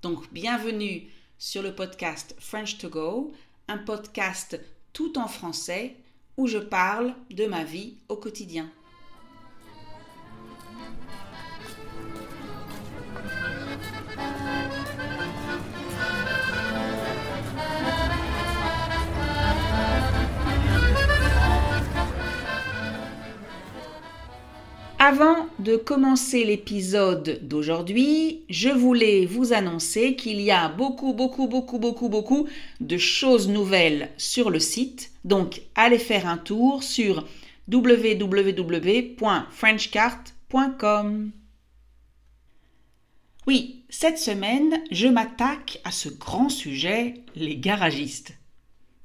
Donc, bienvenue sur le podcast French to Go, un podcast tout en français où je parle de ma vie au quotidien. Avant de commencer l'épisode d'aujourd'hui, je voulais vous annoncer qu'il y a beaucoup, beaucoup, beaucoup, beaucoup, beaucoup de choses nouvelles sur le site. Donc, allez faire un tour sur www.frenchcart.com. Oui, cette semaine, je m'attaque à ce grand sujet, les garagistes.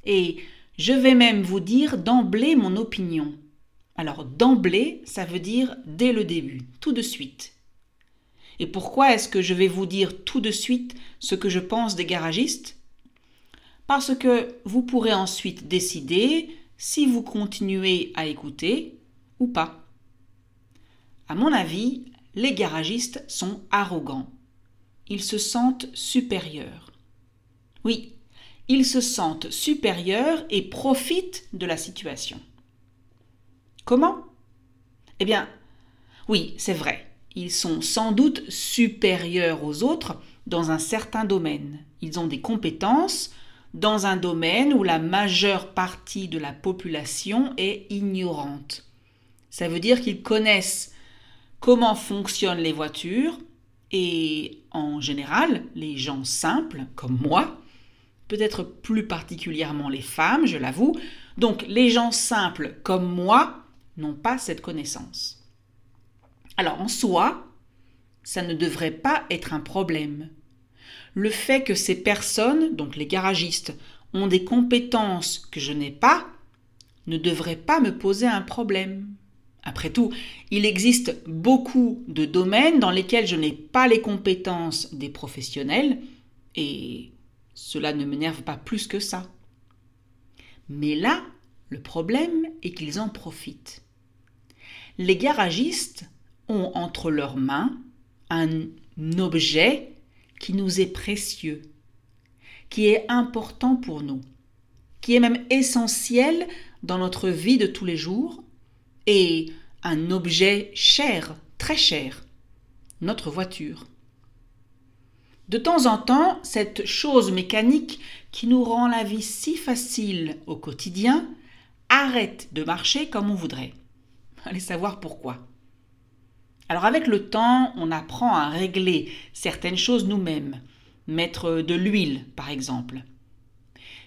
Et je vais même vous dire d'emblée mon opinion. Alors d'emblée, ça veut dire dès le début, tout de suite. Et pourquoi est-ce que je vais vous dire tout de suite ce que je pense des garagistes? Parce que vous pourrez ensuite décider si vous continuez à écouter ou pas. À mon avis, les garagistes sont arrogants. Ils se sentent supérieurs. Oui, ils se sentent supérieurs et profitent de la situation. Comment Eh bien, oui, c'est vrai. Ils sont sans doute supérieurs aux autres dans un certain domaine. Ils ont des compétences dans un domaine où la majeure partie de la population est ignorante. Ça veut dire qu'ils connaissent comment fonctionnent les voitures et en général, les gens simples comme moi, peut-être plus particulièrement les femmes, je l'avoue, donc les gens simples comme moi n'ont pas cette connaissance. Alors en soi, ça ne devrait pas être un problème. Le fait que ces personnes, donc les garagistes, ont des compétences que je n'ai pas, ne devrait pas me poser un problème. Après tout, il existe beaucoup de domaines dans lesquels je n'ai pas les compétences des professionnels, et cela ne m'énerve pas plus que ça. Mais là, le problème est qu'ils en profitent les garagistes ont entre leurs mains un objet qui nous est précieux, qui est important pour nous, qui est même essentiel dans notre vie de tous les jours, et un objet cher, très cher, notre voiture. De temps en temps, cette chose mécanique qui nous rend la vie si facile au quotidien arrête de marcher comme on voudrait. Allez savoir pourquoi. Alors avec le temps, on apprend à régler certaines choses nous-mêmes, mettre de l'huile par exemple.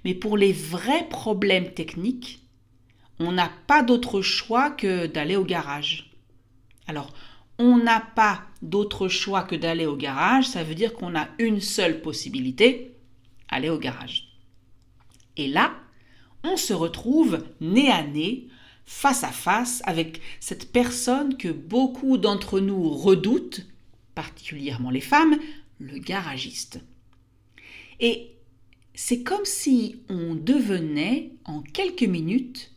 Mais pour les vrais problèmes techniques, on n'a pas d'autre choix que d'aller au garage. Alors, on n'a pas d'autre choix que d'aller au garage, ça veut dire qu'on a une seule possibilité, aller au garage. Et là, on se retrouve nez à nez face à face avec cette personne que beaucoup d'entre nous redoutent, particulièrement les femmes, le garagiste. Et c'est comme si on devenait, en quelques minutes,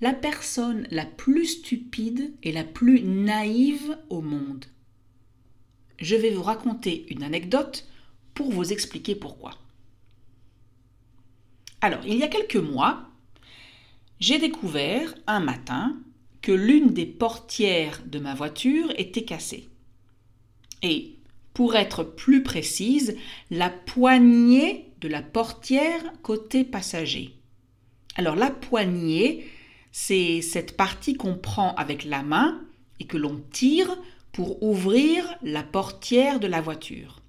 la personne la plus stupide et la plus naïve au monde. Je vais vous raconter une anecdote pour vous expliquer pourquoi. Alors, il y a quelques mois, j'ai découvert un matin que l'une des portières de ma voiture était cassée. Et, pour être plus précise, la poignée de la portière côté passager. Alors la poignée, c'est cette partie qu'on prend avec la main et que l'on tire pour ouvrir la portière de la voiture.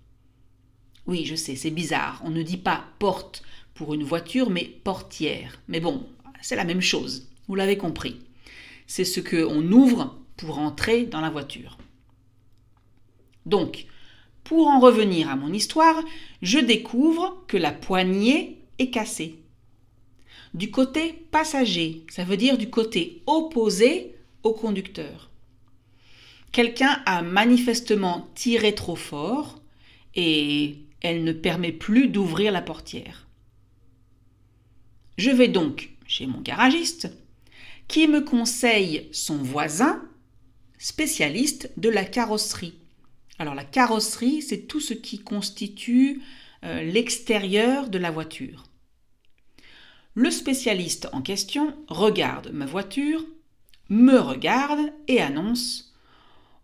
Oui, je sais, c'est bizarre. On ne dit pas porte pour une voiture, mais portière. Mais bon, c'est la même chose. Vous l'avez compris. C'est ce qu'on ouvre pour entrer dans la voiture. Donc, pour en revenir à mon histoire, je découvre que la poignée est cassée. Du côté passager, ça veut dire du côté opposé au conducteur. Quelqu'un a manifestement tiré trop fort et elle ne permet plus d'ouvrir la portière. Je vais donc chez mon garagiste qui me conseille son voisin spécialiste de la carrosserie. Alors la carrosserie, c'est tout ce qui constitue euh, l'extérieur de la voiture. Le spécialiste en question regarde ma voiture, me regarde et annonce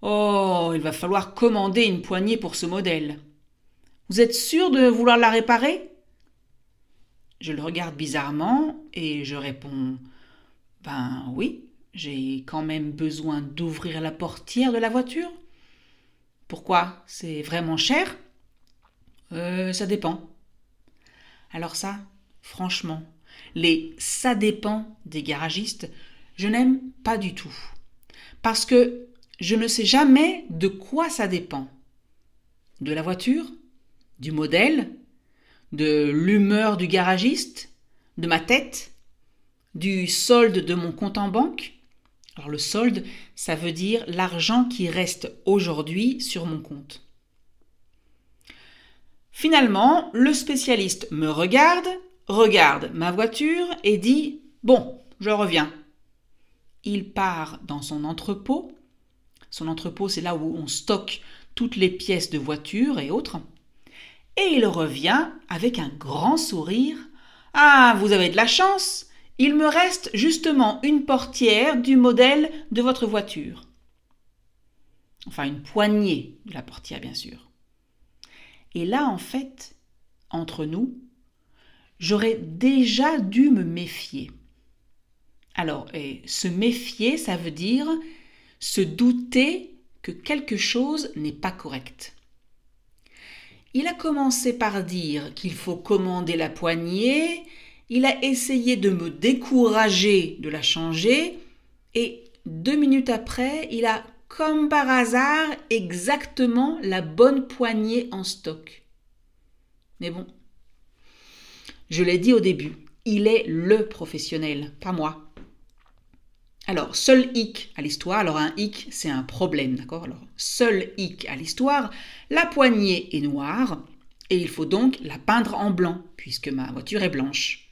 Oh, il va falloir commander une poignée pour ce modèle. Vous êtes sûr de vouloir la réparer? Je le regarde bizarrement et je réponds Ben oui, j'ai quand même besoin d'ouvrir la portière de la voiture. Pourquoi? C'est vraiment cher? Euh, Ça dépend. Alors ça, franchement, les ça dépend des garagistes, je n'aime pas du tout. Parce que je ne sais jamais de quoi ça dépend. De la voiture Du modèle De l'humeur du garagiste De ma tête Du solde de mon compte en banque Alors le solde, ça veut dire l'argent qui reste aujourd'hui sur mon compte. Finalement, le spécialiste me regarde, regarde ma voiture et dit Bon, je reviens. Il part dans son entrepôt son entrepôt, c'est là où on stocke toutes les pièces de voiture et autres. Et il revient avec un grand sourire. Ah, vous avez de la chance. Il me reste justement une portière du modèle de votre voiture. Enfin, une poignée de la portière, bien sûr. Et là, en fait, entre nous, j'aurais déjà dû me méfier. Alors, se méfier, ça veut dire se douter que quelque chose n'est pas correct. Il a commencé par dire qu'il faut commander la poignée, il a essayé de me décourager de la changer, et deux minutes après, il a, comme par hasard, exactement la bonne poignée en stock. Mais bon, je l'ai dit au début, il est le professionnel, pas moi. Alors, seul hic à l'histoire, alors un hic, c'est un problème, d'accord? Alors, seul hic à l'histoire, la poignée est noire et il faut donc la peindre en blanc, puisque ma voiture est blanche.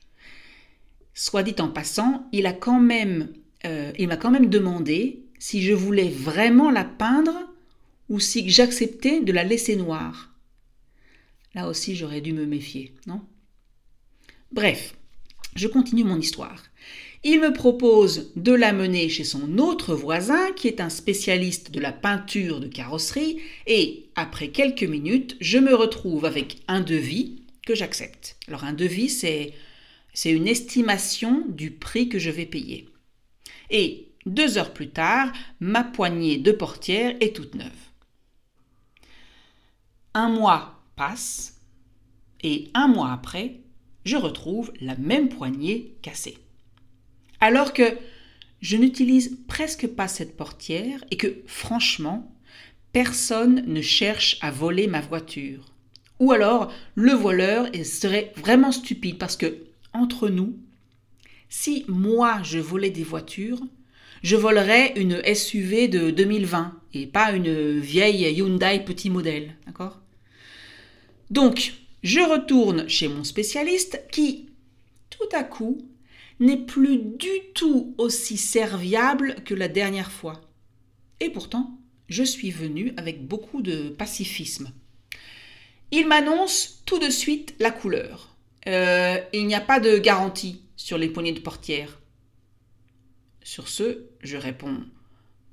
Soit dit en passant, il euh, il m'a quand même demandé si je voulais vraiment la peindre ou si j'acceptais de la laisser noire. Là aussi, j'aurais dû me méfier, non? Bref, je continue mon histoire. Il me propose de l'amener chez son autre voisin qui est un spécialiste de la peinture de carrosserie et après quelques minutes, je me retrouve avec un devis que j'accepte. Alors un devis, c'est, c'est une estimation du prix que je vais payer. Et deux heures plus tard, ma poignée de portière est toute neuve. Un mois passe et un mois après, je retrouve la même poignée cassée alors que je n'utilise presque pas cette portière et que, franchement, personne ne cherche à voler ma voiture. Ou alors, le voleur serait vraiment stupide parce que, entre nous, si moi je volais des voitures, je volerais une SUV de 2020 et pas une vieille Hyundai petit modèle, d'accord? Donc, je retourne chez mon spécialiste qui, tout à coup, n'est plus du tout aussi serviable que la dernière fois. Et pourtant, je suis venu avec beaucoup de pacifisme. Il m'annonce tout de suite la couleur. Euh, il n'y a pas de garantie sur les poignées de portière. Sur ce, je réponds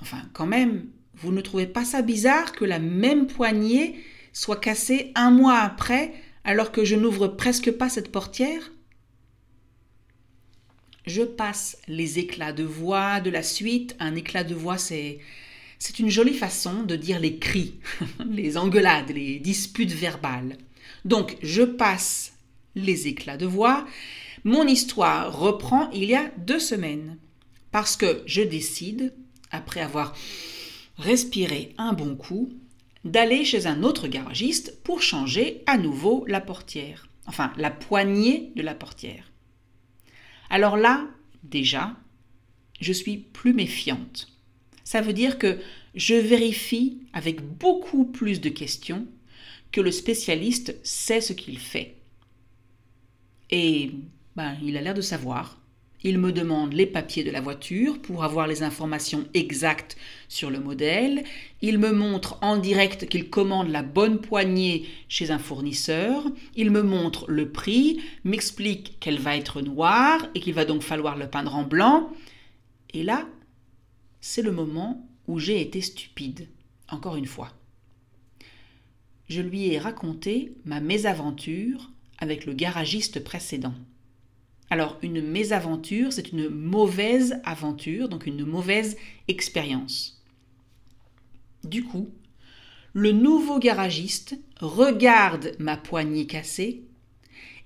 Enfin, quand même, vous ne trouvez pas ça bizarre que la même poignée soit cassée un mois après alors que je n'ouvre presque pas cette portière? Je passe les éclats de voix de la suite. Un éclat de voix, c'est c'est une jolie façon de dire les cris, les engueulades, les disputes verbales. Donc, je passe les éclats de voix. Mon histoire reprend il y a deux semaines. Parce que je décide, après avoir respiré un bon coup, d'aller chez un autre garagiste pour changer à nouveau la portière, enfin la poignée de la portière. Alors là, déjà, je suis plus méfiante. Ça veut dire que je vérifie avec beaucoup plus de questions que le spécialiste sait ce qu'il fait. Et ben, il a l'air de savoir. Il me demande les papiers de la voiture pour avoir les informations exactes sur le modèle. Il me montre en direct qu'il commande la bonne poignée chez un fournisseur. Il me montre le prix, m'explique qu'elle va être noire et qu'il va donc falloir le peindre en blanc. Et là, c'est le moment où j'ai été stupide, encore une fois. Je lui ai raconté ma mésaventure avec le garagiste précédent. Alors, une mésaventure, c'est une mauvaise aventure, donc une mauvaise expérience. Du coup, le nouveau garagiste regarde ma poignée cassée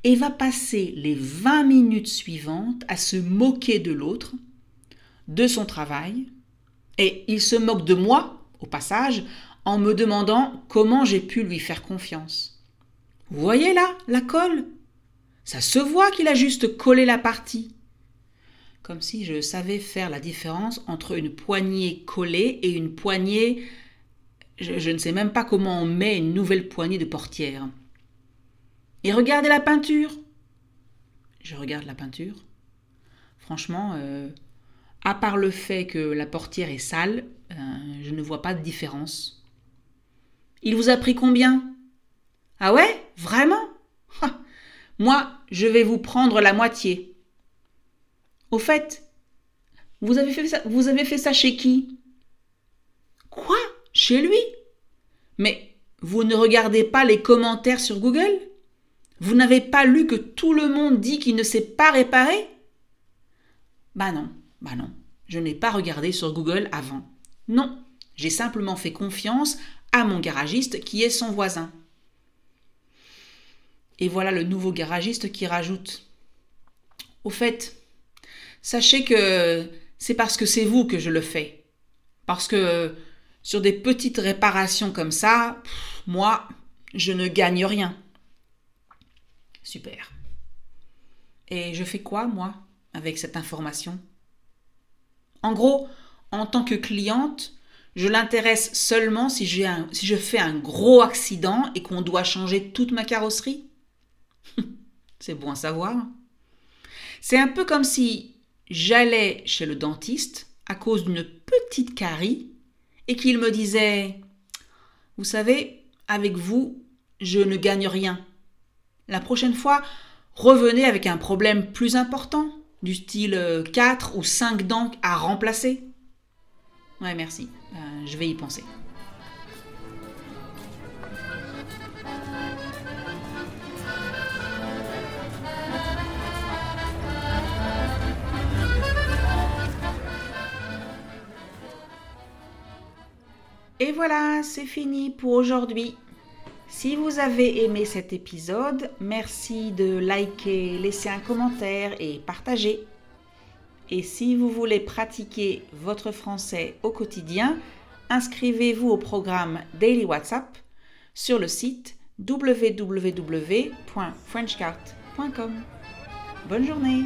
et va passer les 20 minutes suivantes à se moquer de l'autre, de son travail, et il se moque de moi, au passage, en me demandant comment j'ai pu lui faire confiance. Vous voyez là, la colle? Ça se voit qu'il a juste collé la partie. Comme si je savais faire la différence entre une poignée collée et une poignée... Je, ne sais même pas comment on met une nouvelle poignée de portière. Et regardez la peinture. Je regarde la peinture. Franchement, euh, à part le fait que la portière est sale, euh, je ne vois pas de différence. Il vous a pris combien? Ah ouais? Vraiment? Moi, je vais vous prendre la moitié. Au fait, vous avez fait ça, chez qui? Quoi? Chez lui? Mais vous ne regardez pas les commentaires sur Google? Vous n'avez pas lu que tout le monde dit qu'il ne sait pas réparer Bah non. Bah non, je n'ai pas regardé sur Google avant. Non, j'ai simplement fait confiance à mon garagiste qui est son voisin. Et voilà le nouveau garagiste qui rajoute. Au fait, sachez que c'est parce que c'est vous que je le fais. Parce que sur des petites réparations comme ça, moi, je ne gagne rien. Super. Et je fais quoi, moi, avec cette information? En gros, en tant que cliente, je l'intéresse seulement si, si je fais un gros accident et qu'on doit changer toute ma carrosserie? C'est bon à savoir. C'est un peu comme si j'allais chez le dentiste à cause d'une petite carie et qu'il me disait Vous savez, avec vous, je ne gagne rien. La prochaine fois, revenez avec un problème plus important du style 4 euh, ou 5 dents à remplacer Ouais, merci. Euh, je vais y penser. Et voilà, c'est fini pour aujourd'hui. Si vous avez aimé cet épisode, merci de liker, laisser un commentaire et partager. Et si vous voulez pratiquer votre français au quotidien, inscrivez-vous au programme Daily WhatsApp sur le site www.frenchcart.com. Bonne journée